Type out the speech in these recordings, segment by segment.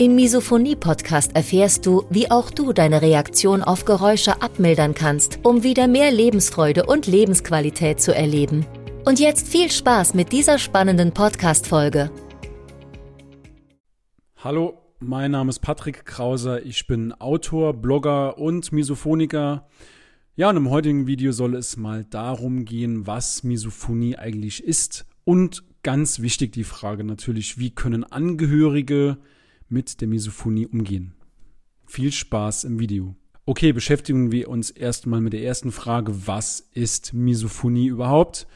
Im Misophonie-Podcast erfährst du, wie auch du deine Reaktion auf Geräusche abmildern kannst, um wieder mehr Lebensfreude und Lebensqualität zu erleben. Und jetzt viel Spaß mit dieser spannenden Podcast-Folge. Hallo, mein Name ist Patrick Krauser. Ich bin Autor, Blogger und Misophoniker. Ja, und im heutigen Video soll es mal darum gehen, was Misophonie eigentlich ist. Und ganz wichtig die Frage natürlich, wie können Angehörige mit der Misophonie umgehen? Viel Spaß im Video. Okay, beschäftigen wir uns erstmal mit der ersten Frage, was ist Misophonie überhaupt?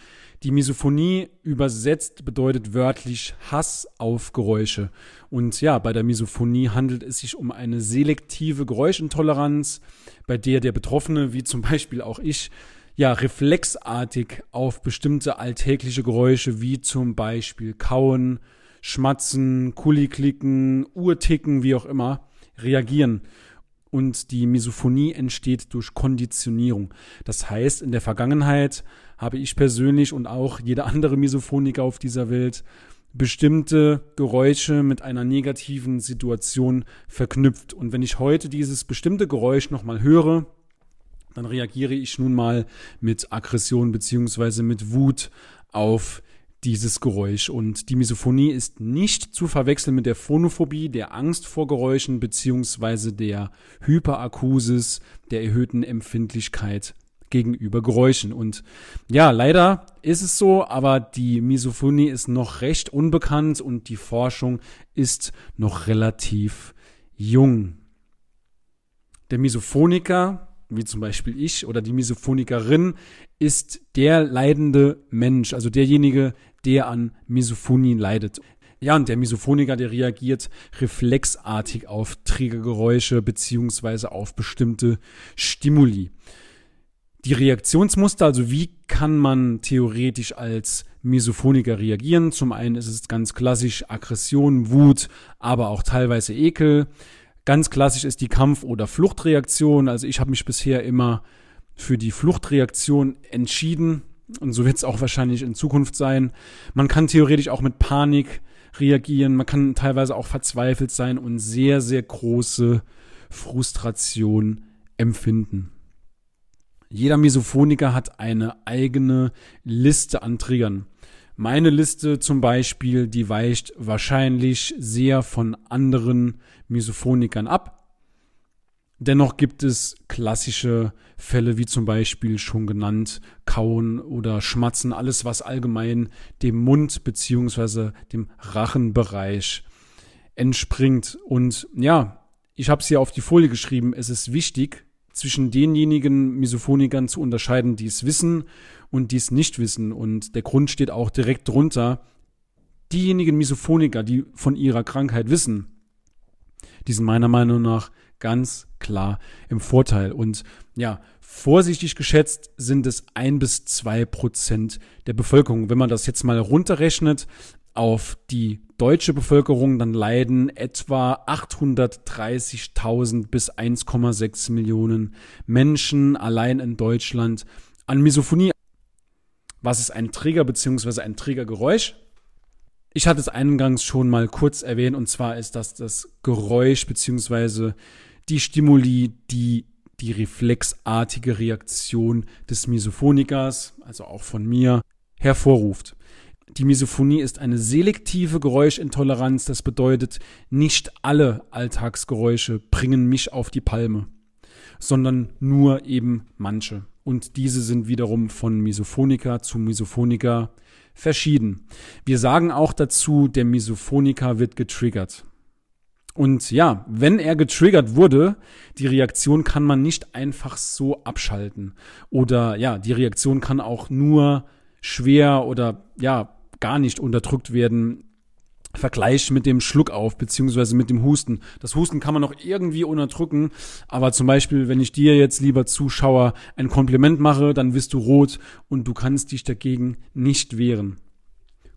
Die Misophonie übersetzt bedeutet wörtlich Hass auf Geräusche. Und ja, bei der Misophonie handelt es sich um eine selektive Geräuschintoleranz, bei der der Betroffene, wie zum Beispiel auch ich, ja, reflexartig auf bestimmte alltägliche Geräusche wie zum Beispiel Kauen, Schmatzen, Kuliklicken, Uhrticken, wie auch immer, reagieren und die Misophonie entsteht durch Konditionierung. Das heißt, in der Vergangenheit habe ich persönlich und auch jeder andere Misophoniker auf dieser Welt bestimmte Geräusche mit einer negativen Situation verknüpft. Und wenn ich heute dieses bestimmte Geräusch nochmal höre, dann reagiere ich nun mal mit Aggression beziehungsweise mit Wut auf dieses Geräusch. Und die Misophonie ist nicht zu verwechseln mit der Phonophobie, der Angst vor Geräuschen beziehungsweise der Hyperakusis, der erhöhten Empfindlichkeit gegenüber Geräuschen. Und ja, leider ist es so, aber die Misophonie ist noch recht unbekannt und die Forschung ist noch relativ jung. Der Misophoniker wie zum Beispiel ich oder die Misophonikerin, ist der leidende Mensch, also derjenige, der an Misophonie leidet. Ja, und der Misophoniker, der reagiert reflexartig auf Trägergeräusche beziehungsweise auf bestimmte Stimuli. Die Reaktionsmuster, also wie kann man theoretisch als Misophoniker reagieren? Zum einen ist es ganz klassisch Aggression, Wut, aber auch teilweise Ekel. Ganz klassisch ist die Kampf- oder Fluchtreaktion. Also ich habe mich bisher immer für die Fluchtreaktion entschieden und so wird es auch wahrscheinlich in Zukunft sein. Man kann theoretisch auch mit Panik reagieren, man kann teilweise auch verzweifelt sein und sehr, sehr große Frustration empfinden. Jeder Misophoniker hat eine eigene Liste an Triggern. Meine Liste zum Beispiel, die weicht wahrscheinlich sehr von anderen Misophonikern ab. Dennoch gibt es klassische Fälle wie zum Beispiel schon genannt Kauen oder Schmatzen, alles was allgemein dem Mund beziehungsweise dem Rachenbereich entspringt. Und ja, ich habe es hier auf die Folie geschrieben, es ist wichtig, zwischen denjenigen Misophonikern zu unterscheiden, die es wissen und die es nicht wissen. Und der Grund steht auch direkt drunter. Diejenigen Misophoniker, die von ihrer Krankheit wissen, die sind meiner Meinung nach ganz klar im Vorteil. Und ja, vorsichtig geschätzt sind es ein bis zwei Prozent der Bevölkerung. Wenn man das jetzt mal runterrechnet auf die deutsche Bevölkerung, dann leiden etwa 830.000 bis 1,6 Millionen Menschen allein in Deutschland an Misophonie. Was ist ein Trigger bzw. ein Triggergeräusch? Ich hatte es eingangs schon mal kurz erwähnt und zwar ist das das Geräusch bzw. die Stimuli, die die reflexartige Reaktion des Misophonikers, also auch von mir, hervorruft. Die Misophonie ist eine selektive Geräuschintoleranz. Das bedeutet, nicht alle Alltagsgeräusche bringen mich auf die Palme, sondern nur eben manche. Und diese sind wiederum von Misophoniker zu Misophoniker verschieden. Wir sagen auch dazu, der Misophoniker wird getriggert. Und ja, wenn er getriggert wurde, die Reaktion kann man nicht einfach so abschalten. Oder ja, die Reaktion kann auch nur schwer oder ja, gar nicht unterdrückt werden, Vergleich mit dem Schluck auf, beziehungsweise mit dem Husten. Das Husten kann man noch irgendwie unterdrücken, aber zum Beispiel, wenn ich dir jetzt, lieber Zuschauer, ein Kompliment mache, dann wirst du rot und du kannst dich dagegen nicht wehren.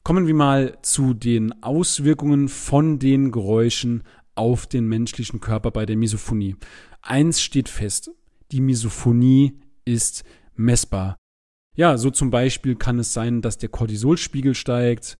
Kommen wir mal zu den Auswirkungen von den Geräuschen auf den menschlichen Körper bei der Misophonie. Eins steht fest, die Misophonie ist messbar. Ja, so zum Beispiel kann es sein, dass der Cortisolspiegel steigt,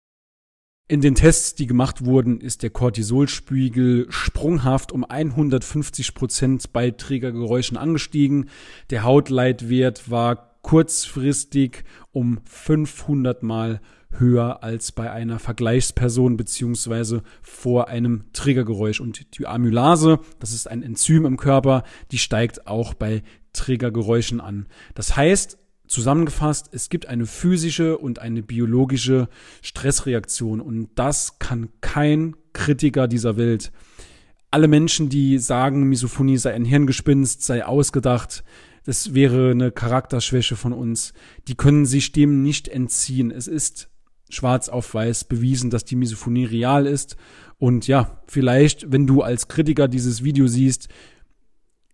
in den Tests, die gemacht wurden, ist der Cortisolspiegel sprunghaft um 150 Prozent bei Trägergeräuschen angestiegen. Der Hautleitwert war kurzfristig um 500 Mal höher als bei einer Vergleichsperson beziehungsweise vor einem Triggergeräusch. Und die Amylase, das ist ein Enzym im Körper, die steigt auch bei Triggergeräuschen an. Das heißt, Zusammengefasst, es gibt eine physische und eine biologische Stressreaktion und das kann kein Kritiker dieser Welt. Alle Menschen, die sagen, Misophonie sei ein Hirngespinst, sei ausgedacht, das wäre eine Charakterschwäche von uns, die können sich dem nicht entziehen. Es ist schwarz auf weiß bewiesen, dass die Misophonie real ist. Und ja, vielleicht, wenn du als Kritiker dieses Video siehst,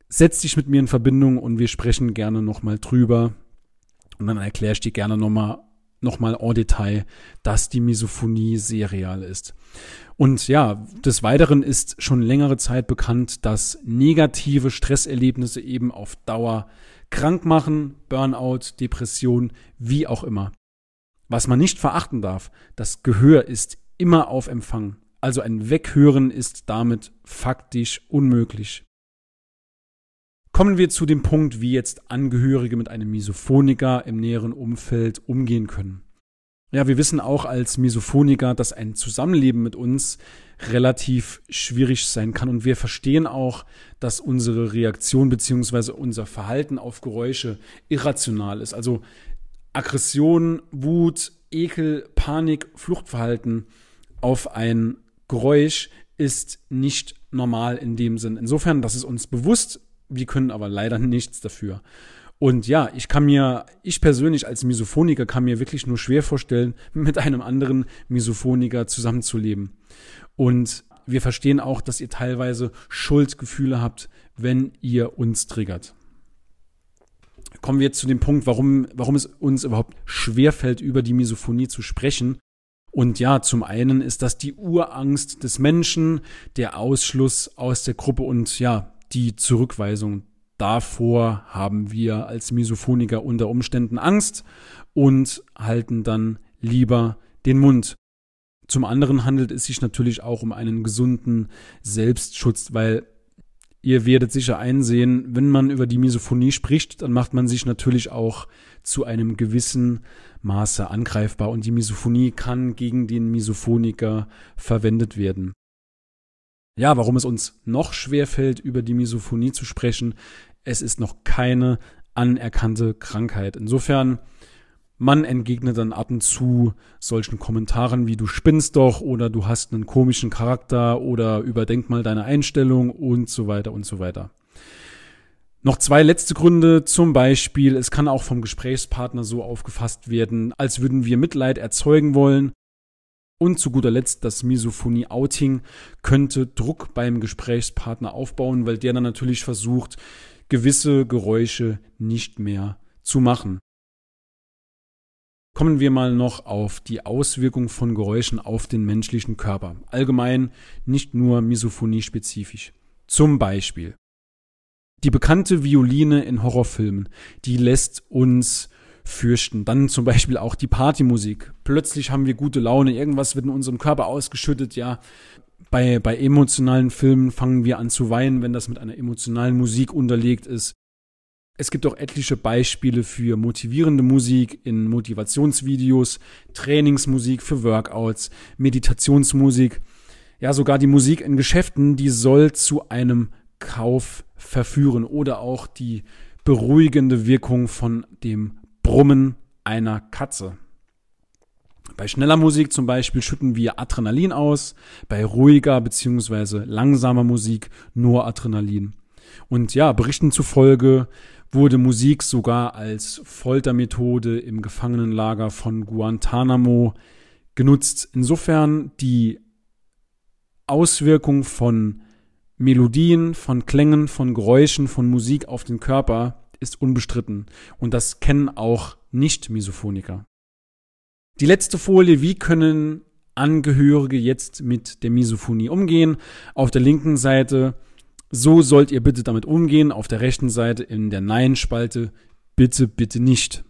setz dich mit mir in Verbindung und wir sprechen gerne nochmal drüber. Und dann erkläre ich dir gerne nochmal nochmal en Detail, dass die Misophonie sehr real ist. Und ja, des Weiteren ist schon längere Zeit bekannt, dass negative Stresserlebnisse eben auf Dauer krank machen, Burnout, Depression, wie auch immer. Was man nicht verachten darf, das Gehör ist immer auf Empfang. Also ein Weghören ist damit faktisch unmöglich. Kommen wir zu dem Punkt, wie jetzt Angehörige mit einem Misophoniker im näheren Umfeld umgehen können. Ja, wir wissen auch als Misophoniker, dass ein Zusammenleben mit uns relativ schwierig sein kann und wir verstehen auch, dass unsere Reaktion beziehungsweise unser Verhalten auf Geräusche irrational ist. Also Aggression, Wut, Ekel, Panik, Fluchtverhalten auf ein Geräusch ist nicht normal in dem Sinn. Insofern, dass es uns bewusst wir können aber leider nichts dafür. Und ja, ich kann mir, ich persönlich als Misophoniker kann mir wirklich nur schwer vorstellen, mit einem anderen Misophoniker zusammenzuleben. Und wir verstehen auch, dass ihr teilweise Schuldgefühle habt, wenn ihr uns triggert. Kommen wir jetzt zu dem Punkt, warum, warum es uns überhaupt schwerfällt, über die Misophonie zu sprechen. Und ja, zum einen ist das die Urangst des Menschen, der Ausschluss aus der Gruppe und ja, die Zurückweisung. Davor haben wir als Misophoniker unter Umständen Angst und halten dann lieber den Mund. Zum anderen handelt es sich natürlich auch um einen gesunden Selbstschutz, weil ihr werdet sicher einsehen, wenn man über die Misophonie spricht, dann macht man sich natürlich auch zu einem gewissen Maße angreifbar und die Misophonie kann gegen den Misophoniker verwendet werden ja, warum es uns noch schwer fällt, über die Misophonie zu sprechen. Es ist noch keine anerkannte Krankheit. Insofern, man entgegnet dann ab und zu solchen Kommentaren wie du spinnst doch oder du hast einen komischen Charakter oder überdenk mal deine Einstellung und so weiter und so weiter. Noch zwei letzte Gründe, zum Beispiel, es kann auch vom Gesprächspartner so aufgefasst werden, als würden wir Mitleid erzeugen wollen und zu guter Letzt das Misophonie-Outing könnte Druck beim Gesprächspartner aufbauen, weil der dann natürlich versucht, gewisse Geräusche nicht mehr zu machen. Kommen wir mal noch auf die Auswirkung von Geräuschen auf den menschlichen Körper. Allgemein, nicht nur Misophonie-spezifisch. Zum Beispiel. Die bekannte Violine in Horrorfilmen, die lässt uns fürchten. Dann zum Beispiel auch die Partymusik. Plötzlich haben wir gute Laune, irgendwas wird in unserem Körper ausgeschüttet, ja. Bei, bei emotionalen Filmen fangen wir an zu weinen, wenn das mit einer emotionalen Musik unterlegt ist. Es gibt auch etliche Beispiele für motivierende Musik in Motivationsvideos, Trainingsmusik für Workouts, Meditationsmusik. Ja, sogar die Musik in Geschäften, die soll zu einem Kauf verführen oder auch die beruhigende Wirkung von dem Brummen einer Katze. Bei schneller Musik zum Beispiel schütten wir Adrenalin aus, bei ruhiger bzw. langsamer Musik nur Adrenalin. Und ja, Berichten zufolge wurde Musik sogar als Foltermethode im Gefangenenlager von Guantanamo genutzt. Insofern die Auswirkung von Melodien, von Klängen, von Geräuschen, von Musik auf den Körper ist unbestritten. Und das kennen auch Nicht-Misophoniker. Die letzte Folie, wie können Angehörige jetzt mit der Misophonie umgehen? Auf der linken Seite, so sollt ihr bitte damit umgehen. Auf der rechten Seite in der Nein-Spalte, bitte, bitte nicht.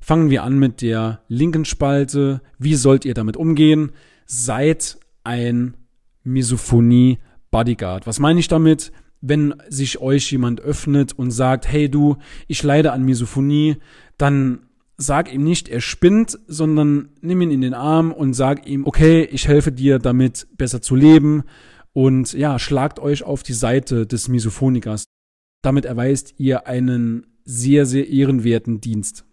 Fangen wir an mit der linken Spalte. Wie sollt ihr damit umgehen? Seid ein Misophonie Bodyguard. Was meine ich damit? Wenn sich euch jemand öffnet und sagt, hey du, ich leide an Misophonie, dann sag ihm nicht, er spinnt, sondern nimm ihn in den Arm und sag ihm, okay, ich helfe dir damit besser zu leben und ja, schlagt euch auf die Seite des Misophonikers. Damit erweist ihr einen sehr, sehr ehrenwerten Dienst.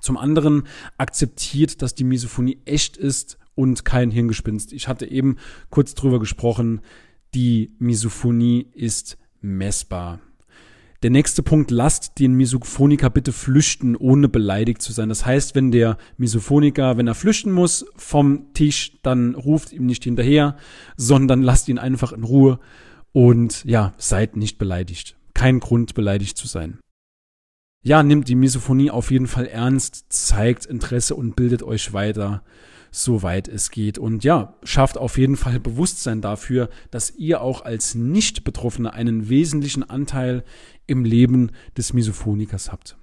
Zum anderen akzeptiert, dass die Misophonie echt ist und kein Hirngespinst. Ich hatte eben kurz drüber gesprochen, die Misophonie ist messbar. Der nächste Punkt, lasst den Misophoniker bitte flüchten, ohne beleidigt zu sein. Das heißt, wenn der Misophoniker, wenn er flüchten muss vom Tisch, dann ruft ihm nicht hinterher, sondern lasst ihn einfach in Ruhe und ja, seid nicht beleidigt. Kein Grund, beleidigt zu sein. Ja, nimmt die Misophonie auf jeden Fall ernst, zeigt Interesse und bildet euch weiter soweit es geht. Und ja, schafft auf jeden Fall Bewusstsein dafür, dass ihr auch als Nicht-Betroffene einen wesentlichen Anteil im Leben des Misophonikers habt.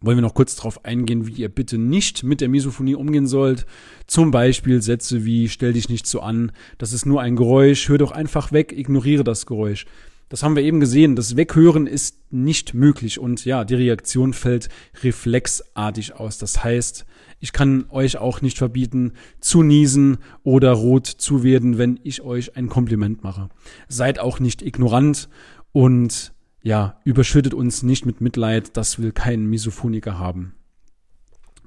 Wollen wir noch kurz darauf eingehen, wie ihr bitte nicht mit der Misophonie umgehen sollt. Zum Beispiel Sätze wie stell dich nicht so an, das ist nur ein Geräusch, hör doch einfach weg, ignoriere das Geräusch. Das haben wir eben gesehen. Das Weghören ist nicht möglich und ja, die Reaktion fällt reflexartig aus. Das heißt, ich kann euch auch nicht verbieten, zu niesen oder rot zu werden, wenn ich euch ein Kompliment mache. Seid auch nicht ignorant und ja, überschüttet uns nicht mit Mitleid. Das will kein Misophoniker haben.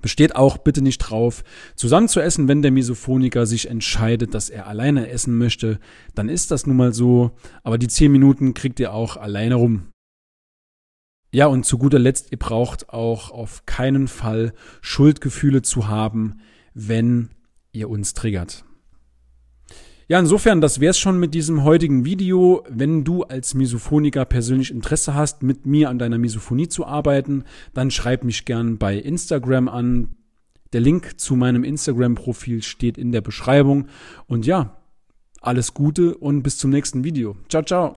Besteht auch bitte nicht drauf, zusammen zu essen, wenn der Misophoniker sich entscheidet, dass er alleine essen möchte. Dann ist das nun mal so. Aber die zehn Minuten kriegt ihr auch alleine rum. Ja, und zu guter Letzt, ihr braucht auch auf keinen Fall Schuldgefühle zu haben, wenn ihr uns triggert. Ja, insofern, das wär's schon mit diesem heutigen Video. Wenn du als Misophoniker persönlich Interesse hast, mit mir an deiner Misophonie zu arbeiten, dann schreib mich gern bei Instagram an. Der Link zu meinem Instagram-Profil steht in der Beschreibung. Und ja, alles Gute und bis zum nächsten Video. Ciao, ciao.